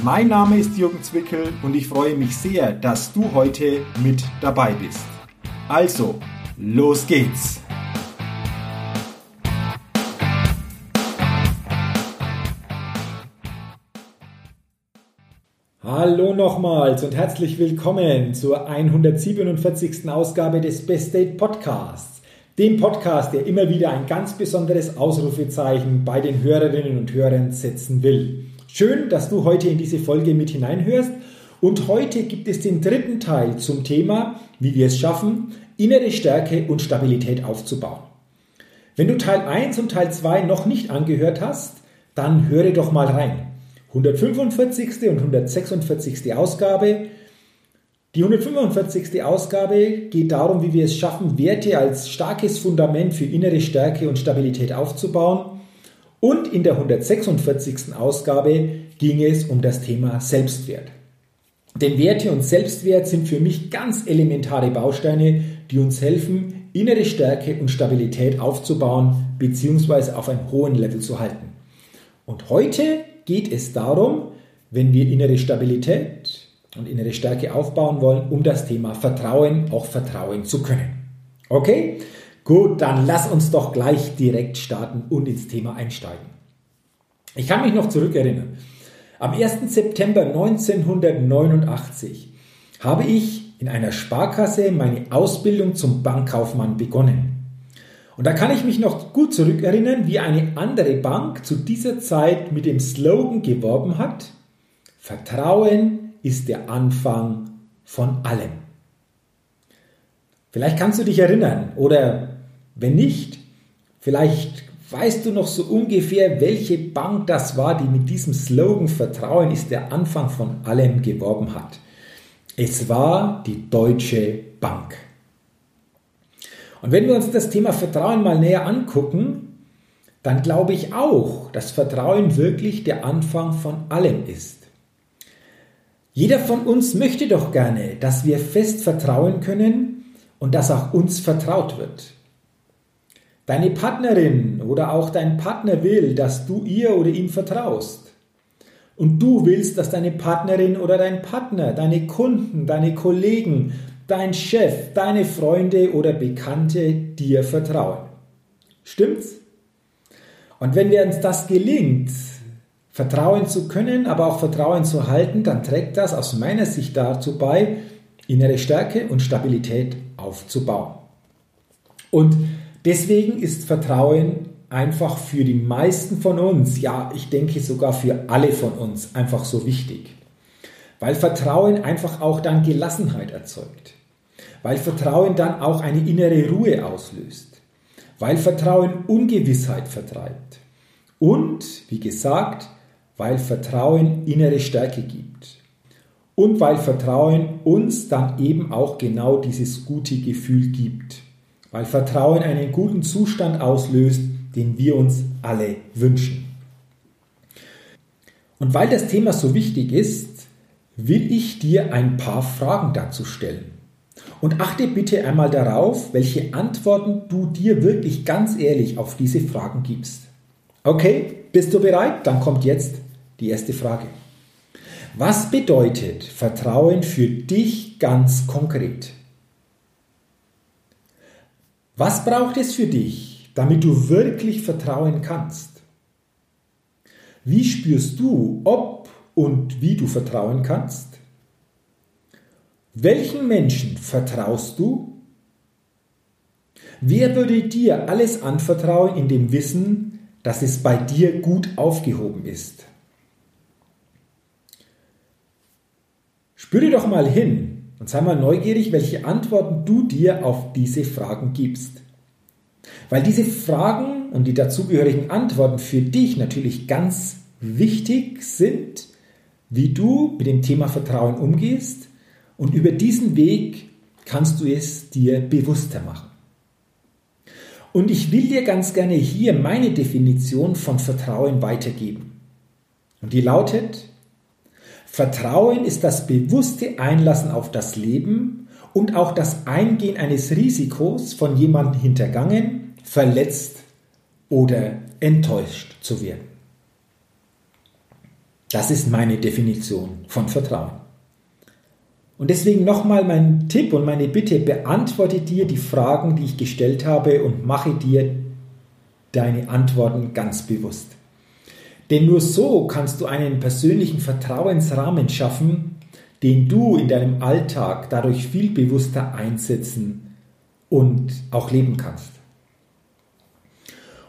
Mein Name ist Jürgen Zwickel und ich freue mich sehr, dass du heute mit dabei bist. Also, los geht's! Hallo nochmals und herzlich willkommen zur 147. Ausgabe des Best Date Podcasts. Dem Podcast, der immer wieder ein ganz besonderes Ausrufezeichen bei den Hörerinnen und Hörern setzen will. Schön, dass du heute in diese Folge mit hineinhörst. Und heute gibt es den dritten Teil zum Thema, wie wir es schaffen, innere Stärke und Stabilität aufzubauen. Wenn du Teil 1 und Teil 2 noch nicht angehört hast, dann höre doch mal rein. 145. und 146. Ausgabe. Die 145. Ausgabe geht darum, wie wir es schaffen, Werte als starkes Fundament für innere Stärke und Stabilität aufzubauen. Und in der 146. Ausgabe ging es um das Thema Selbstwert. Denn Werte und Selbstwert sind für mich ganz elementare Bausteine, die uns helfen, innere Stärke und Stabilität aufzubauen bzw. auf einem hohen Level zu halten. Und heute geht es darum, wenn wir innere Stabilität und innere Stärke aufbauen wollen, um das Thema Vertrauen auch vertrauen zu können. Okay? Gut, dann lass uns doch gleich direkt starten und ins Thema einsteigen. Ich kann mich noch zurückerinnern. Am 1. September 1989 habe ich in einer Sparkasse meine Ausbildung zum Bankkaufmann begonnen. Und da kann ich mich noch gut zurückerinnern, wie eine andere Bank zu dieser Zeit mit dem Slogan geworben hat, Vertrauen ist der Anfang von allem. Vielleicht kannst du dich erinnern oder wenn nicht, vielleicht weißt du noch so ungefähr, welche Bank das war, die mit diesem Slogan Vertrauen ist der Anfang von allem geworben hat. Es war die Deutsche Bank. Und wenn wir uns das Thema Vertrauen mal näher angucken, dann glaube ich auch, dass Vertrauen wirklich der Anfang von allem ist. Jeder von uns möchte doch gerne, dass wir fest vertrauen können und dass auch uns vertraut wird. Deine Partnerin oder auch dein Partner will, dass du ihr oder ihm vertraust. Und du willst, dass deine Partnerin oder dein Partner, deine Kunden, deine Kollegen, dein Chef, deine Freunde oder Bekannte dir vertrauen. Stimmt's? Und wenn dir uns das gelingt, vertrauen zu können, aber auch Vertrauen zu halten, dann trägt das aus meiner Sicht dazu bei, innere Stärke und Stabilität aufzubauen. Und Deswegen ist Vertrauen einfach für die meisten von uns, ja, ich denke sogar für alle von uns einfach so wichtig. Weil Vertrauen einfach auch dann Gelassenheit erzeugt. Weil Vertrauen dann auch eine innere Ruhe auslöst. Weil Vertrauen Ungewissheit vertreibt. Und, wie gesagt, weil Vertrauen innere Stärke gibt. Und weil Vertrauen uns dann eben auch genau dieses gute Gefühl gibt weil Vertrauen einen guten Zustand auslöst, den wir uns alle wünschen. Und weil das Thema so wichtig ist, will ich dir ein paar Fragen dazu stellen. Und achte bitte einmal darauf, welche Antworten du dir wirklich ganz ehrlich auf diese Fragen gibst. Okay, bist du bereit? Dann kommt jetzt die erste Frage. Was bedeutet Vertrauen für dich ganz konkret? Was braucht es für dich, damit du wirklich vertrauen kannst? Wie spürst du, ob und wie du vertrauen kannst? Welchen Menschen vertraust du? Wer würde dir alles anvertrauen in dem Wissen, dass es bei dir gut aufgehoben ist? Spüre doch mal hin, und sei mal neugierig, welche Antworten du dir auf diese Fragen gibst. Weil diese Fragen und die dazugehörigen Antworten für dich natürlich ganz wichtig sind, wie du mit dem Thema Vertrauen umgehst Und über diesen Weg kannst du es dir bewusster machen. Und ich will dir ganz gerne hier meine Definition von Vertrauen weitergeben. Und die lautet, Vertrauen ist das bewusste Einlassen auf das Leben und auch das Eingehen eines Risikos, von jemandem hintergangen, verletzt oder enttäuscht zu werden. Das ist meine Definition von Vertrauen. Und deswegen nochmal mein Tipp und meine Bitte, beantworte dir die Fragen, die ich gestellt habe und mache dir deine Antworten ganz bewusst. Denn nur so kannst du einen persönlichen Vertrauensrahmen schaffen, den du in deinem Alltag dadurch viel bewusster einsetzen und auch leben kannst.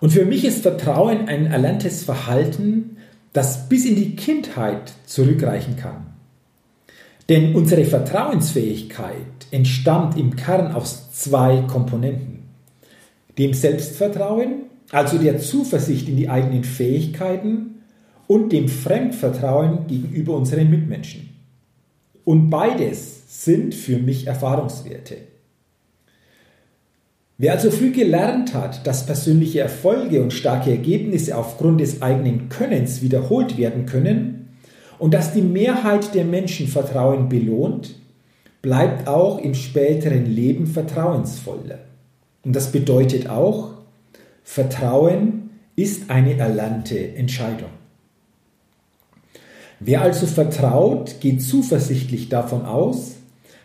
Und für mich ist Vertrauen ein erlerntes Verhalten, das bis in die Kindheit zurückreichen kann. Denn unsere Vertrauensfähigkeit entstammt im Kern aus zwei Komponenten. Dem Selbstvertrauen, also der Zuversicht in die eigenen Fähigkeiten und dem Fremdvertrauen gegenüber unseren Mitmenschen. Und beides sind für mich Erfahrungswerte. Wer also früh gelernt hat, dass persönliche Erfolge und starke Ergebnisse aufgrund des eigenen Könnens wiederholt werden können und dass die Mehrheit der Menschen Vertrauen belohnt, bleibt auch im späteren Leben vertrauensvoller. Und das bedeutet auch, Vertrauen ist eine erlernte Entscheidung. Wer also vertraut, geht zuversichtlich davon aus,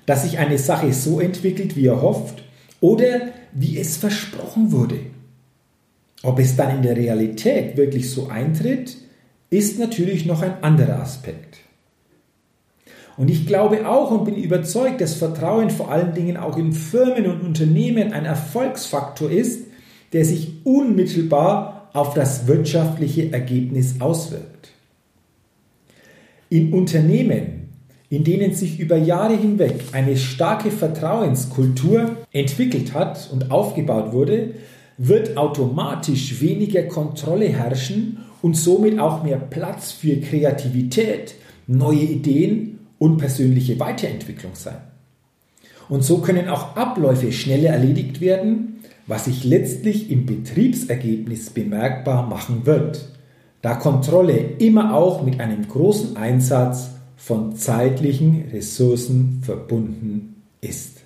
dass sich eine Sache so entwickelt, wie er hofft, oder wie es versprochen wurde. Ob es dann in der Realität wirklich so eintritt, ist natürlich noch ein anderer Aspekt. Und ich glaube auch und bin überzeugt, dass Vertrauen vor allen Dingen auch in Firmen und Unternehmen ein Erfolgsfaktor ist, der sich unmittelbar auf das wirtschaftliche Ergebnis auswirkt. In Unternehmen in denen sich über Jahre hinweg eine starke Vertrauenskultur entwickelt hat und aufgebaut wurde, wird automatisch weniger Kontrolle herrschen und somit auch mehr Platz für Kreativität, neue Ideen und persönliche Weiterentwicklung sein. Und so können auch Abläufe schneller erledigt werden, was sich letztlich im Betriebsergebnis bemerkbar machen wird, da Kontrolle immer auch mit einem großen Einsatz von zeitlichen Ressourcen verbunden ist.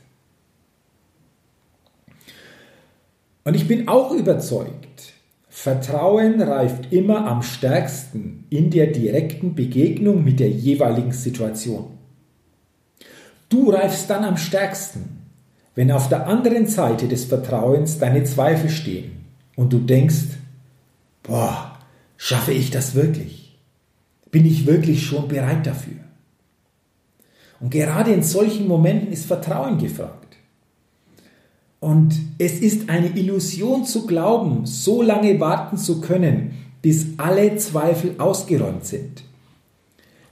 Und ich bin auch überzeugt, Vertrauen reift immer am stärksten in der direkten Begegnung mit der jeweiligen Situation. Du reifst dann am stärksten, wenn auf der anderen Seite des Vertrauens deine Zweifel stehen und du denkst, boah, schaffe ich das wirklich? Bin ich wirklich schon bereit dafür? Und gerade in solchen Momenten ist Vertrauen gefragt. Und es ist eine Illusion zu glauben, so lange warten zu können, bis alle Zweifel ausgeräumt sind.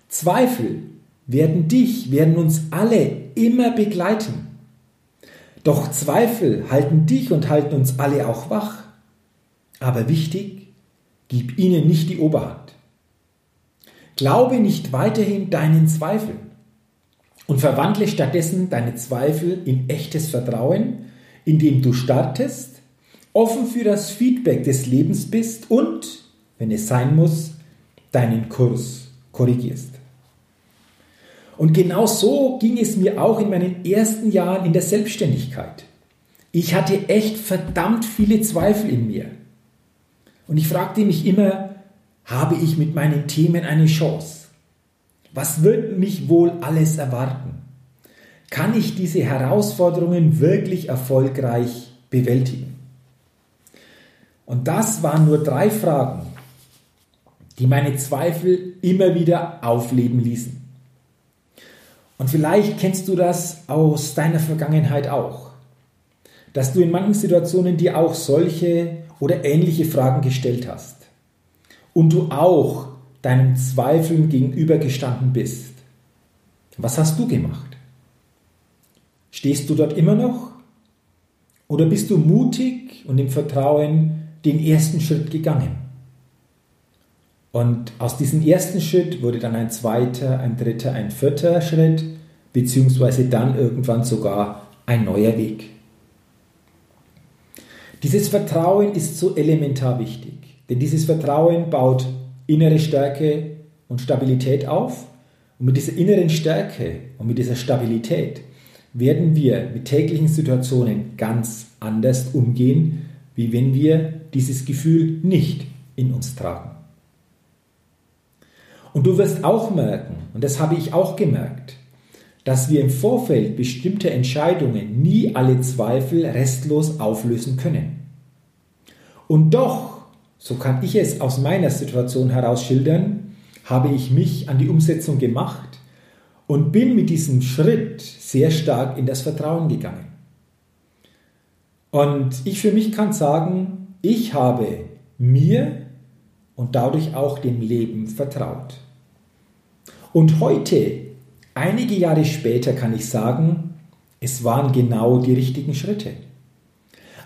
Zweifel werden dich, werden uns alle immer begleiten. Doch Zweifel halten dich und halten uns alle auch wach. Aber wichtig, gib ihnen nicht die Oberhand. Glaube nicht weiterhin deinen Zweifeln und verwandle stattdessen deine Zweifel in echtes Vertrauen, indem du startest, offen für das Feedback des Lebens bist und, wenn es sein muss, deinen Kurs korrigierst. Und genau so ging es mir auch in meinen ersten Jahren in der Selbstständigkeit. Ich hatte echt verdammt viele Zweifel in mir. Und ich fragte mich immer, habe ich mit meinen Themen eine Chance? Was wird mich wohl alles erwarten? Kann ich diese Herausforderungen wirklich erfolgreich bewältigen? Und das waren nur drei Fragen, die meine Zweifel immer wieder aufleben ließen. Und vielleicht kennst du das aus deiner Vergangenheit auch, dass du in manchen Situationen dir auch solche oder ähnliche Fragen gestellt hast und du auch deinen Zweifeln gegenübergestanden bist. Was hast du gemacht? Stehst du dort immer noch? Oder bist du mutig und im Vertrauen den ersten Schritt gegangen? Und aus diesem ersten Schritt wurde dann ein zweiter, ein dritter, ein vierter Schritt, beziehungsweise dann irgendwann sogar ein neuer Weg. Dieses Vertrauen ist so elementar wichtig, denn dieses Vertrauen baut innere Stärke und Stabilität auf und mit dieser inneren Stärke und mit dieser Stabilität werden wir mit täglichen Situationen ganz anders umgehen, wie wenn wir dieses Gefühl nicht in uns tragen. Und du wirst auch merken, und das habe ich auch gemerkt, dass wir im Vorfeld bestimmter Entscheidungen nie alle Zweifel restlos auflösen können. Und doch, so kann ich es aus meiner Situation heraus schildern, habe ich mich an die Umsetzung gemacht und bin mit diesem Schritt sehr stark in das Vertrauen gegangen. Und ich für mich kann sagen, ich habe mir und dadurch auch dem Leben vertraut. Und heute, einige Jahre später, kann ich sagen, es waren genau die richtigen Schritte.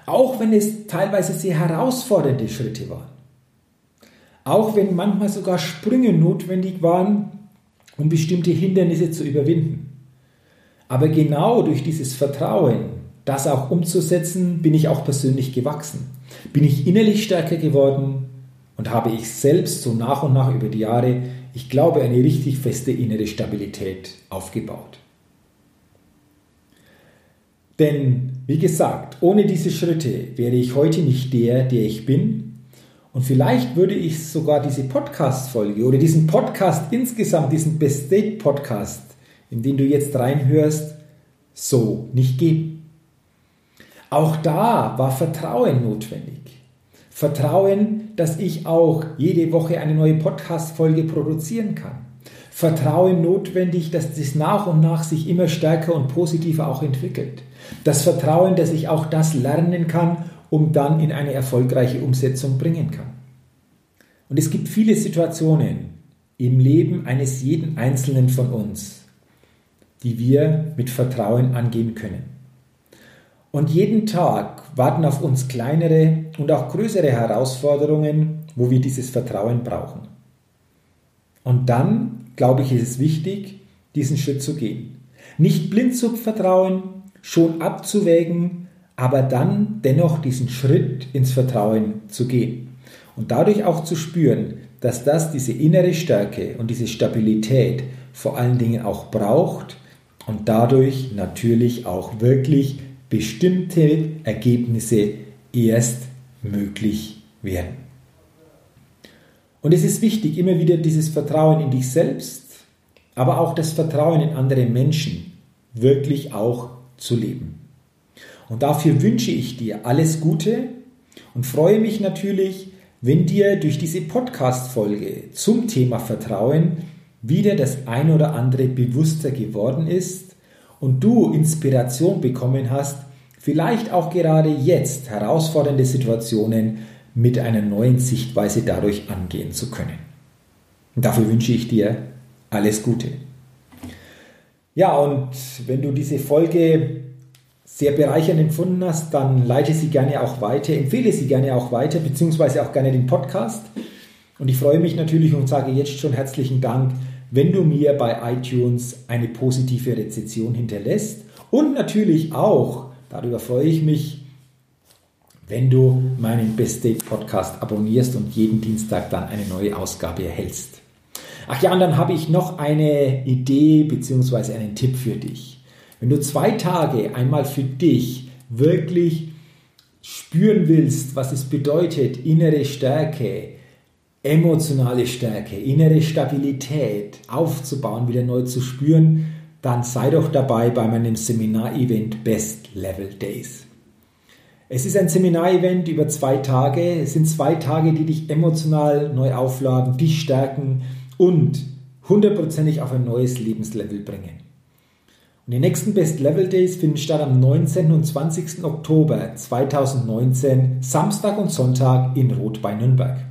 Auch wenn es teilweise sehr herausfordernde Schritte waren. Auch wenn manchmal sogar Sprünge notwendig waren, um bestimmte Hindernisse zu überwinden. Aber genau durch dieses Vertrauen, das auch umzusetzen, bin ich auch persönlich gewachsen. Bin ich innerlich stärker geworden und habe ich selbst so nach und nach über die Jahre, ich glaube, eine richtig feste innere Stabilität aufgebaut. Denn, wie gesagt, ohne diese Schritte wäre ich heute nicht der, der ich bin und vielleicht würde ich sogar diese Podcast-Folge oder diesen Podcast insgesamt, diesen Best State Podcast, in den du jetzt reinhörst, so nicht geben. Auch da war Vertrauen notwendig. Vertrauen, dass ich auch jede Woche eine neue Podcast-Folge produzieren kann. Vertrauen notwendig, dass das nach und nach sich immer stärker und positiver auch entwickelt. Das Vertrauen, dass ich auch das lernen kann um dann in eine erfolgreiche Umsetzung bringen kann. Und es gibt viele Situationen im Leben eines jeden Einzelnen von uns, die wir mit Vertrauen angehen können. Und jeden Tag warten auf uns kleinere und auch größere Herausforderungen, wo wir dieses Vertrauen brauchen. Und dann, glaube ich, ist es wichtig, diesen Schritt zu gehen. Nicht blind zu vertrauen, schon abzuwägen, aber dann dennoch diesen Schritt ins Vertrauen zu gehen und dadurch auch zu spüren, dass das diese innere Stärke und diese Stabilität vor allen Dingen auch braucht und dadurch natürlich auch wirklich bestimmte Ergebnisse erst möglich werden. Und es ist wichtig, immer wieder dieses Vertrauen in dich selbst, aber auch das Vertrauen in andere Menschen wirklich auch zu leben. Und dafür wünsche ich dir alles Gute und freue mich natürlich, wenn dir durch diese Podcast-Folge zum Thema Vertrauen wieder das ein oder andere bewusster geworden ist und du Inspiration bekommen hast, vielleicht auch gerade jetzt herausfordernde Situationen mit einer neuen Sichtweise dadurch angehen zu können. Und dafür wünsche ich dir alles Gute. Ja, und wenn du diese Folge sehr bereichernd empfunden hast, dann leite sie gerne auch weiter, empfehle sie gerne auch weiter, beziehungsweise auch gerne den Podcast. Und ich freue mich natürlich und sage jetzt schon herzlichen Dank, wenn du mir bei iTunes eine positive Rezension hinterlässt. Und natürlich auch, darüber freue ich mich, wenn du meinen Best Date Podcast abonnierst und jeden Dienstag dann eine neue Ausgabe erhältst. Ach ja, und dann habe ich noch eine Idee bzw. einen Tipp für dich. Wenn du zwei Tage einmal für dich wirklich spüren willst, was es bedeutet, innere Stärke, emotionale Stärke, innere Stabilität aufzubauen, wieder neu zu spüren, dann sei doch dabei bei meinem Seminar-Event Best Level Days. Es ist ein Seminar-Event über zwei Tage. Es sind zwei Tage, die dich emotional neu aufladen, dich stärken und hundertprozentig auf ein neues Lebenslevel bringen. Und die nächsten Best Level Days finden statt am 19. und 20. Oktober 2019, Samstag und Sonntag in Rot bei Nürnberg.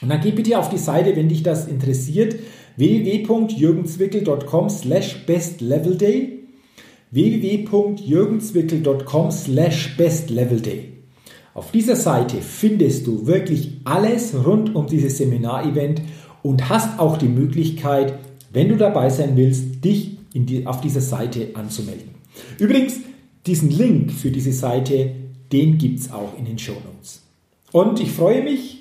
Und dann geh bitte auf die Seite, wenn dich das interessiert, www.jürgenswickel.com slash bestlevelday www.jürgenswickel.com slash bestlevelday Auf dieser Seite findest du wirklich alles rund um dieses Seminarevent und hast auch die Möglichkeit, wenn du dabei sein willst, dich die, auf dieser Seite anzumelden. Übrigens, diesen Link für diese Seite, den gibt es auch in den Show Notes. Und ich freue mich,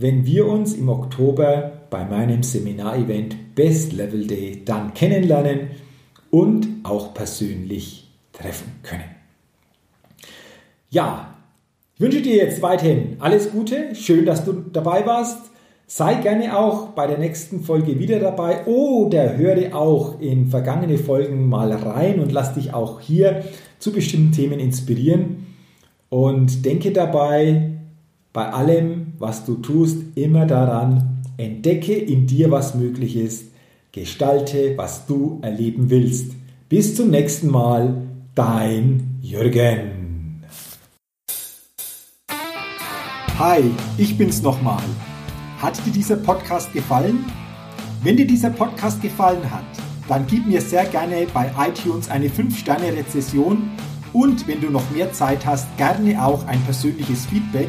wenn wir uns im Oktober bei meinem Seminarevent Best Level Day dann kennenlernen und auch persönlich treffen können. Ja, ich wünsche dir jetzt weiterhin alles Gute. Schön, dass du dabei warst. Sei gerne auch bei der nächsten Folge wieder dabei oder höre auch in vergangene Folgen mal rein und lass dich auch hier zu bestimmten Themen inspirieren. Und denke dabei, bei allem, was du tust, immer daran, entdecke in dir, was möglich ist, gestalte, was du erleben willst. Bis zum nächsten Mal, dein Jürgen. Hi, ich bin's nochmal. Hat dir dieser Podcast gefallen? Wenn dir dieser Podcast gefallen hat, dann gib mir sehr gerne bei iTunes eine 5-Sterne-Rezession und wenn du noch mehr Zeit hast, gerne auch ein persönliches Feedback,